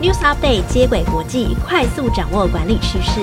News Update 接轨国际，快速掌握管理趋势。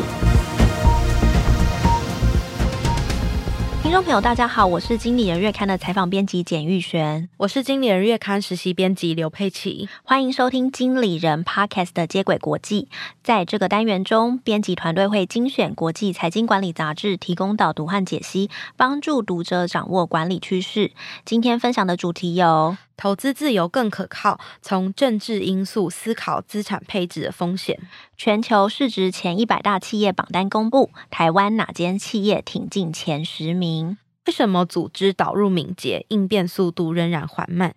听众朋友，大家好，我是经理人月刊的采访编辑简玉璇，我是经理人月刊实习编辑刘佩琪，欢迎收听经理人 Podcast 的接轨国际。在这个单元中，编辑团队会精选国际财经管理杂志，提供导读和解析，帮助读者掌握管理趋势。今天分享的主题有：投资自由更可靠，从政治因素思考资产配置的风险。全球市值前一百大企业榜单公布，台湾哪间企业挺进前十名？为什么组织导入敏捷，应变速度仍然缓慢？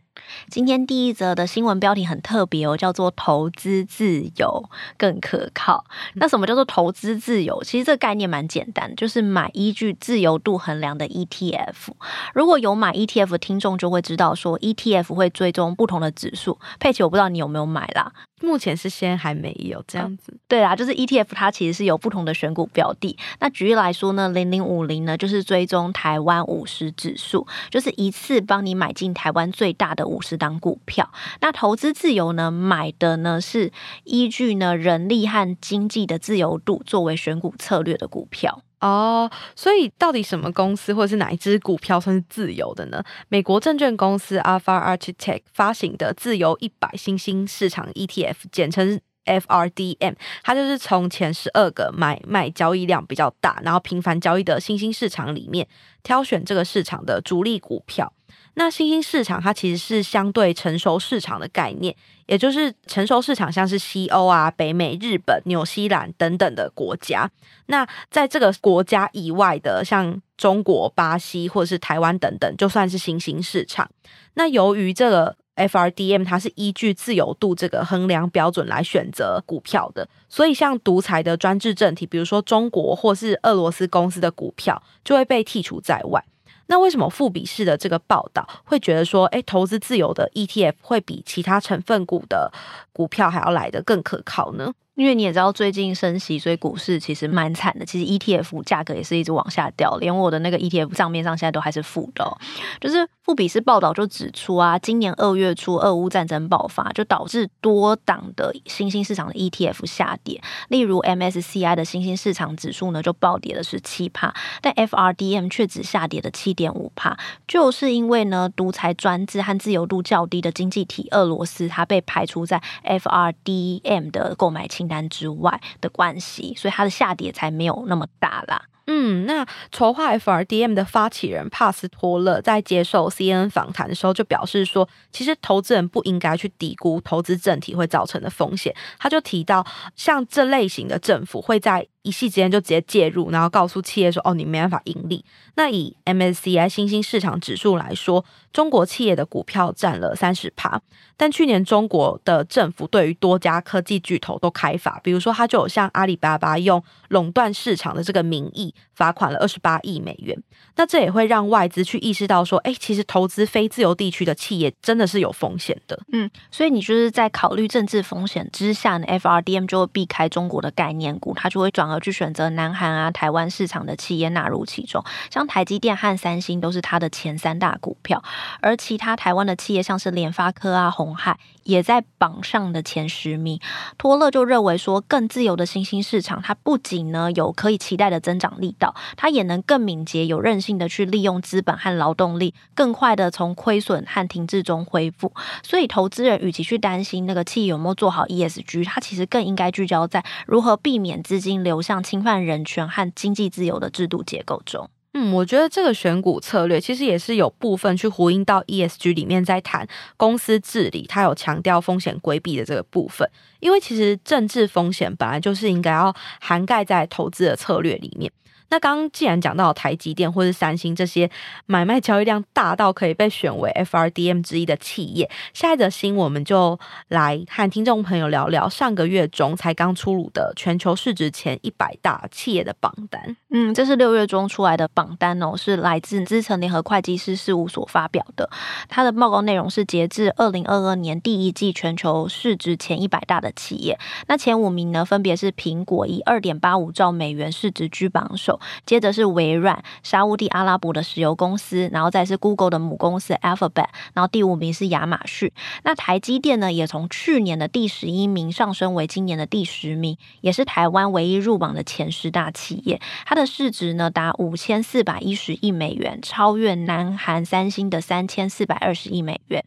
今天第一则的新闻标题很特别哦，叫做“投资自由更可靠”。那什么叫做投资自由？其实这个概念蛮简单，就是买依据自由度衡量的 ETF。如果有买 ETF 的听众就会知道，说 ETF 会追踪不同的指数。佩奇，我不知道你有没有买啦？目前是先还没有这样子。对啦，就是 ETF 它其实是有不同的选股标的。那举例来说呢，零零五零呢就是追踪台湾五十指数，就是一次帮你买进台湾最大的。五十档股票，那投资自由呢？买的呢是依据呢人力和经济的自由度作为选股策略的股票哦。所以到底什么公司或者是哪一支股票算是自由的呢？美国证券公司 Alpha Architect 发行的自由一百新兴市场 ETF，简称 FRDM，它就是从前十二个买卖交易量比较大，然后频繁交易的新兴市场里面挑选这个市场的主力股票。那新兴市场它其实是相对成熟市场的概念，也就是成熟市场像是西欧啊、北美、日本、纽西兰等等的国家。那在这个国家以外的，像中国、巴西或者是台湾等等，就算是新兴市场。那由于这个 FRDM 它是依据自由度这个衡量标准来选择股票的，所以像独裁的专制政体，比如说中国或是俄罗斯公司的股票，就会被剔除在外。那为什么富比士的这个报道会觉得说，诶，投资自由的 ETF 会比其他成分股的股票还要来得更可靠呢？因为你也知道，最近升息，所以股市其实蛮惨的。其实 ETF 价格也是一直往下掉，连我的那个 ETF 账面上现在都还是负的。就是富比斯报道就指出啊，今年二月初俄乌战争爆发，就导致多档的新兴市场的 ETF 下跌。例如 MSCI 的新兴市场指数呢，就暴跌了十七帕，但 FRDM 却只下跌了七点五帕，就是因为呢，独裁专制和自由度较低的经济体俄罗斯，它被排除在 FRDM 的购买清单之外的关系，所以它的下跌才没有那么大啦。嗯，那筹划 FRDM 的发起人帕斯托勒在接受 CNN 访谈的时候就表示说，其实投资人不应该去低估投资政体会造成的风险。他就提到，像这类型的政府会在一夕之间就直接介入，然后告诉企业说：“哦，你没办法盈利。”那以 MSCI 新兴市场指数来说，中国企业的股票占了三十趴，但去年中国的政府对于多家科技巨头都开罚，比如说他就有像阿里巴巴用垄断市场的这个名义罚款了二十八亿美元。那这也会让外资去意识到说：“哎，其实投资非自由地区的企业真的是有风险的。”嗯，所以你就是在考虑政治风险之下呢，FRDM 就会避开中国的概念股，它就会转而。去选择南韩啊、台湾市场的企业纳入其中，像台积电和三星都是它的前三大股票，而其他台湾的企业像是联发科啊、鸿海也在榜上的前十名。托勒就认为说，更自由的新兴市场，它不仅呢有可以期待的增长力道，它也能更敏捷、有韧性的去利用资本和劳动力，更快的从亏损和停滞中恢复。所以，投资人与其去担心那个企业有没有做好 ESG，它其实更应该聚焦在如何避免资金流不像侵犯人权和经济自由的制度结构中，嗯，我觉得这个选股策略其实也是有部分去呼应到 ESG 里面在谈公司治理，它有强调风险规避的这个部分，因为其实政治风险本来就是应该要涵盖在投资的策略里面。那刚刚既然讲到台积电或是三星这些买卖交易量大到可以被选为 FRDM 之一的企业，下一则新我们就来和听众朋友聊聊上个月中才刚出炉的全球市值前一百大企业的榜单。嗯，这是六月中出来的榜单哦，是来自资诚联合会计师事务所发表的。它的报告内容是截至二零二二年第一季全球市值前一百大的企业，那前五名呢分别是苹果以二点八五兆美元市值居榜首。接着是微软、沙乌地阿拉伯的石油公司，然后再是 Google 的母公司 Alphabet，然后第五名是亚马逊。那台积电呢，也从去年的第十一名上升为今年的第十名，也是台湾唯一入榜的前十大企业。它的市值呢达五千四百一十亿美元，超越南韩三星的三千四百二十亿美元。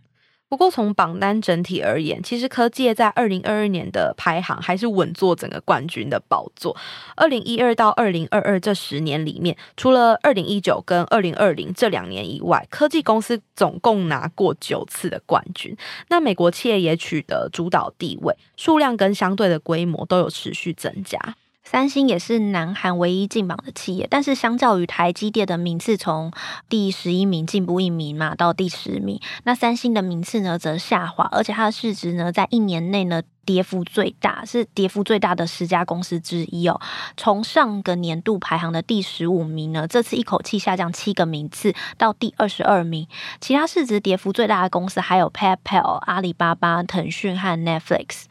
不过，从榜单整体而言，其实科技在二零二二年的排行还是稳坐整个冠军的宝座。二零一二到二零二二这十年里面，除了二零一九跟二零二零这两年以外，科技公司总共拿过九次的冠军。那美国企业也取得主导地位，数量跟相对的规模都有持续增加。三星也是南韩唯一进榜的企业，但是相较于台积电的名次从第十一名进步一名嘛，到第十名，那三星的名次呢则下滑，而且它的市值呢在一年内呢跌幅最大，是跌幅最大的十家公司之一哦。从上个年度排行的第十五名呢，这次一口气下降七个名次到第二十二名。其他市值跌幅最大的公司还有 PayPal、阿里巴巴、腾讯和 Netflix。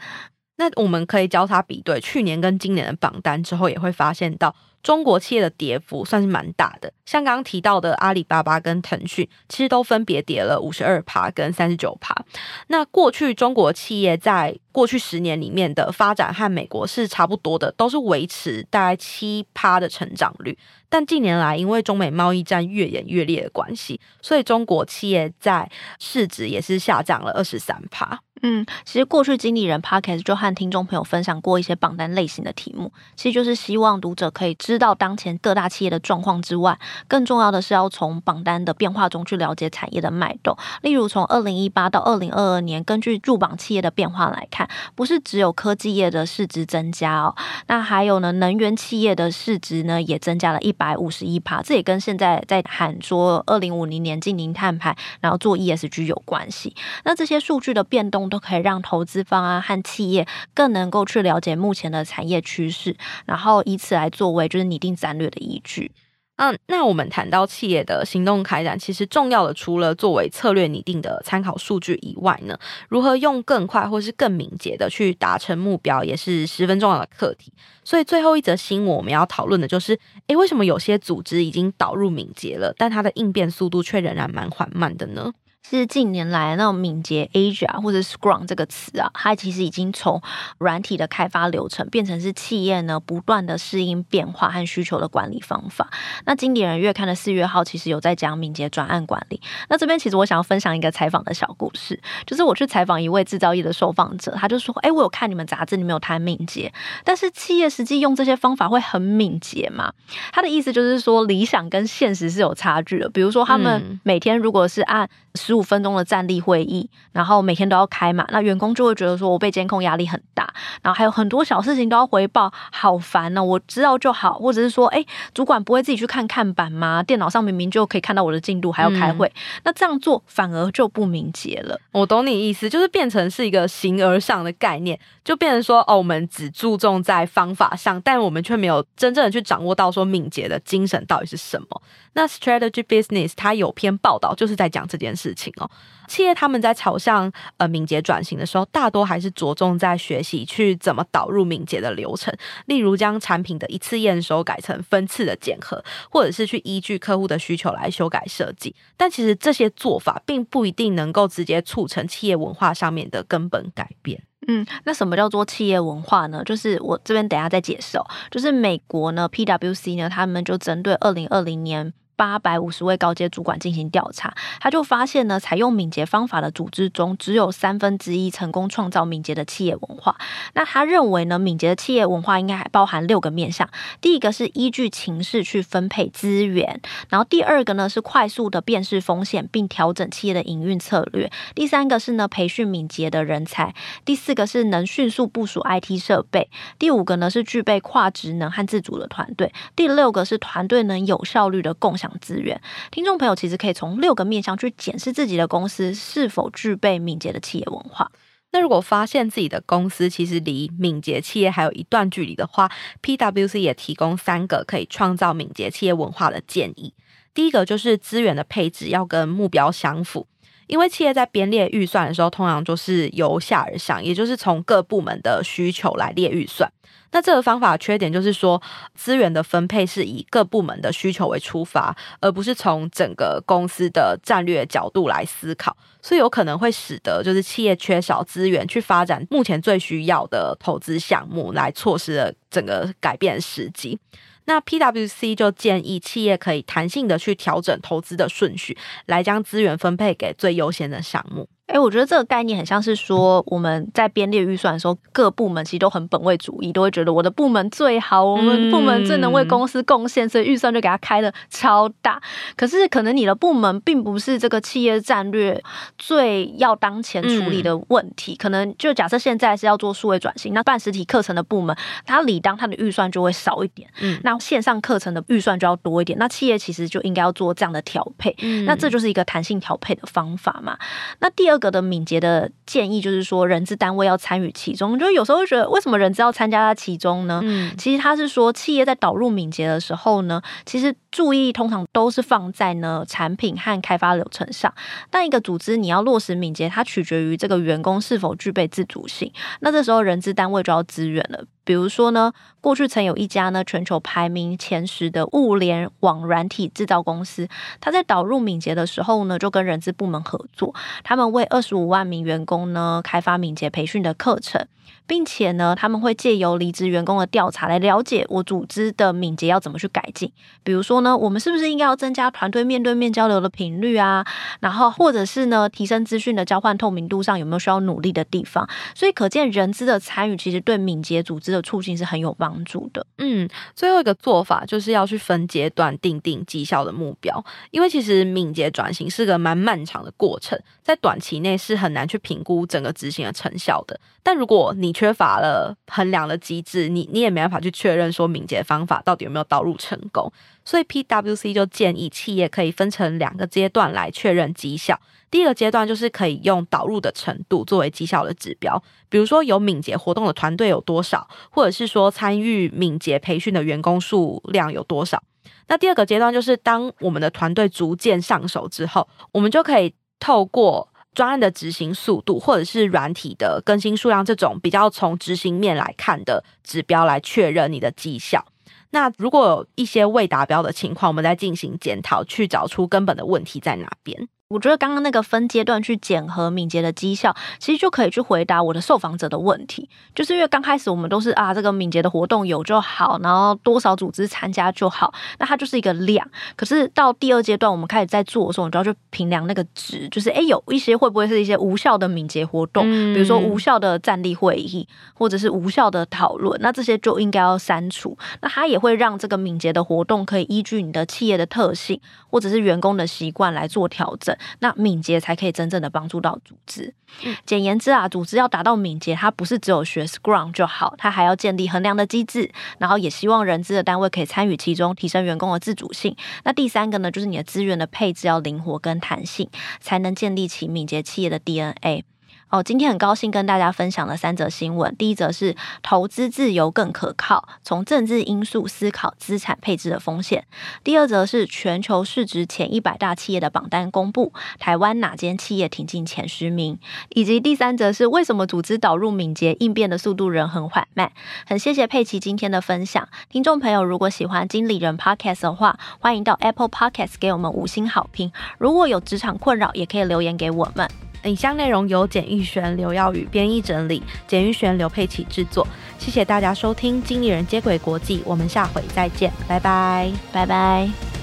那我们可以交叉比对去年跟今年的榜单之后，也会发现到中国企业的跌幅算是蛮大的。像刚刚提到的阿里巴巴跟腾讯，其实都分别跌了五十二趴跟三十九趴。那过去中国企业在过去十年里面的发展和美国是差不多的，都是维持大概七趴的成长率。但近年来，因为中美贸易战越演越烈的关系，所以中国企业在市值也是下降了二十三趴。嗯，其实过去经理人 Podcast 就和听众朋友分享过一些榜单类型的题目，其实就是希望读者可以知道当前各大企业的状况之外，更重要的是要从榜单的变化中去了解产业的脉动。例如从二零一八到二零二二年，根据入榜企业的变化来看，不是只有科技业的市值增加哦，那还有呢，能源企业的市值呢也增加了一百五十一趴，这也跟现在在喊说二零五零年净零碳排，然后做 ESG 有关系。那这些数据的变动。都可以让投资方啊和企业更能够去了解目前的产业趋势，然后以此来作为就是拟定战略的依据。嗯，那我们谈到企业的行动开展，其实重要的除了作为策略拟定的参考数据以外呢，如何用更快或是更敏捷的去达成目标，也是十分重要的课题。所以最后一则新闻我们要讨论的就是，诶，为什么有些组织已经导入敏捷了，但它的应变速度却仍然蛮缓慢的呢？是近年来那种敏捷 Agile 或者 Scrum 这个词啊，它其实已经从软体的开发流程变成是企业呢不断的适应变化和需求的管理方法。那经理人月刊的四月号其实有在讲敏捷专案管理。那这边其实我想要分享一个采访的小故事，就是我去采访一位制造业的受访者，他就说：“哎，我有看你们杂志，你们有谈敏捷，但是企业实际用这些方法会很敏捷吗？”他的意思就是说，理想跟现实是有差距的。比如说，他们每天如果是按十五分钟的站立会议，然后每天都要开嘛，那员工就会觉得说我被监控压力很大，然后还有很多小事情都要回报，好烦呢、哦。我知道就好，或者是说，哎，主管不会自己去看看板吗？电脑上明明就可以看到我的进度，还要开会，嗯、那这样做反而就不敏捷了。我懂你意思，就是变成是一个形而上的概念，就变成说，哦，我们只注重在方法上，但我们却没有真正的去掌握到说敏捷的精神到底是什么。那 Strategy Business 它有篇报道就是在讲这件事情哦。企业他们在朝向呃敏捷转型的时候，大多还是着重在学习去怎么导入敏捷的流程，例如将产品的一次验收改成分次的检核，或者是去依据客户的需求来修改设计。但其实这些做法并不一定能够直接促成企业文化上面的根本改变。嗯，那什么叫做企业文化呢？就是我这边等一下再解释哦。就是美国呢，PwC 呢，他们就针对二零二零年。八百五十位高阶主管进行调查，他就发现呢，采用敏捷方法的组织中，只有三分之一成功创造敏捷的企业文化。那他认为呢，敏捷的企业文化应该还包含六个面向。第一个是依据情势去分配资源，然后第二个呢是快速的辨识风险并调整企业的营运策略。第三个是呢培训敏捷的人才。第四个是能迅速部署 IT 设备。第五个呢是具备跨职能和自主的团队。第六个是团队能有效率的共享。资源，听众朋友其实可以从六个面向去检视自己的公司是否具备敏捷的企业文化。那如果发现自己的公司其实离敏捷企业还有一段距离的话，PwC 也提供三个可以创造敏捷企业文化的建议。第一个就是资源的配置要跟目标相符。因为企业在编列预算的时候，通常就是由下而上，也就是从各部门的需求来列预算。那这个方法缺点就是说，资源的分配是以各部门的需求为出发，而不是从整个公司的战略角度来思考，所以有可能会使得就是企业缺少资源去发展目前最需要的投资项目，来错失了整个改变时机。那 PwC 就建议企业可以弹性的去调整投资的顺序，来将资源分配给最优先的项目。哎，我觉得这个概念很像是说，我们在编列预算的时候，各部门其实都很本位主义，都会觉得我的部门最好，我们部门最能为公司贡献，所以预算就给他开的超大。可是可能你的部门并不是这个企业战略最要当前处理的问题，可能就假设现在是要做数位转型，那办实体课程的部门，它理当它的预算就会少一点，嗯，那线上课程的预算就要多一点，那企业其实就应该要做这样的调配，嗯那这就是一个弹性调配的方法嘛。那第二。个的敏捷的建议就是说，人资单位要参与其中。就有时候会觉得，为什么人资要参加在其中呢？嗯，其实他是说，企业在导入敏捷的时候呢，其实注意通常都是放在呢产品和开发流程上。但一个组织你要落实敏捷，它取决于这个员工是否具备自主性。那这时候人资单位就要支援了。比如说呢，过去曾有一家呢全球排名前十的物联网软体制造公司，它在导入敏捷的时候呢，就跟人资部门合作，他们为二十五万名员工呢开发敏捷培训的课程。并且呢，他们会借由离职员工的调查来了解我组织的敏捷要怎么去改进。比如说呢，我们是不是应该要增加团队面对面交流的频率啊？然后或者是呢，提升资讯的交换透明度上有没有需要努力的地方？所以可见人资的参与其实对敏捷组织的促进是很有帮助的。嗯，最后一个做法就是要去分阶段定定绩效的目标，因为其实敏捷转型是个蛮漫长的过程，在短期内是很难去评估整个执行的成效的。但如果你缺乏了衡量的机制，你你也没办法去确认说敏捷方法到底有没有导入成功。所以 PwC 就建议企业可以分成两个阶段来确认绩效。第一个阶段就是可以用导入的程度作为绩效的指标，比如说有敏捷活动的团队有多少，或者是说参与敏捷培训的员工数量有多少。那第二个阶段就是当我们的团队逐渐上手之后，我们就可以透过专案的执行速度，或者是软体的更新数量这种比较从执行面来看的指标来确认你的绩效。那如果有一些未达标的情况，我们再进行检讨，去找出根本的问题在哪边。我觉得刚刚那个分阶段去检核敏捷的绩效，其实就可以去回答我的受访者的问题。就是因为刚开始我们都是啊，这个敏捷的活动有就好，然后多少组织参加就好，那它就是一个量。可是到第二阶段，我们开始在做的时候，你就要去评量那个值，就是诶，有一些会不会是一些无效的敏捷活动，比如说无效的站立会议，或者是无效的讨论，那这些就应该要删除。那它也会让这个敏捷的活动可以依据你的企业的特性，或者是员工的习惯来做调整。那敏捷才可以真正的帮助到组织。简言之啊，组织要达到敏捷，它不是只有学 Scrum 就好，它还要建立衡量的机制，然后也希望人资的单位可以参与其中，提升员工的自主性。那第三个呢，就是你的资源的配置要灵活跟弹性，才能建立起敏捷企业的 DNA。哦，今天很高兴跟大家分享了三则新闻。第一则是投资自由更可靠，从政治因素思考资产配置的风险。第二则是全球市值前一百大企业的榜单公布，台湾哪间企业挺进前十名？以及第三则是为什么组织导入敏捷应变的速度仍很缓慢？很谢谢佩奇今天的分享。听众朋友，如果喜欢经理人 Podcast 的话，欢迎到 Apple Podcast 给我们五星好评。如果有职场困扰，也可以留言给我们。影像内容由简玉璇、刘耀宇编译整理，简玉璇、刘佩琪制作。谢谢大家收听《经理人接轨国际》，我们下回再见，拜拜，拜拜。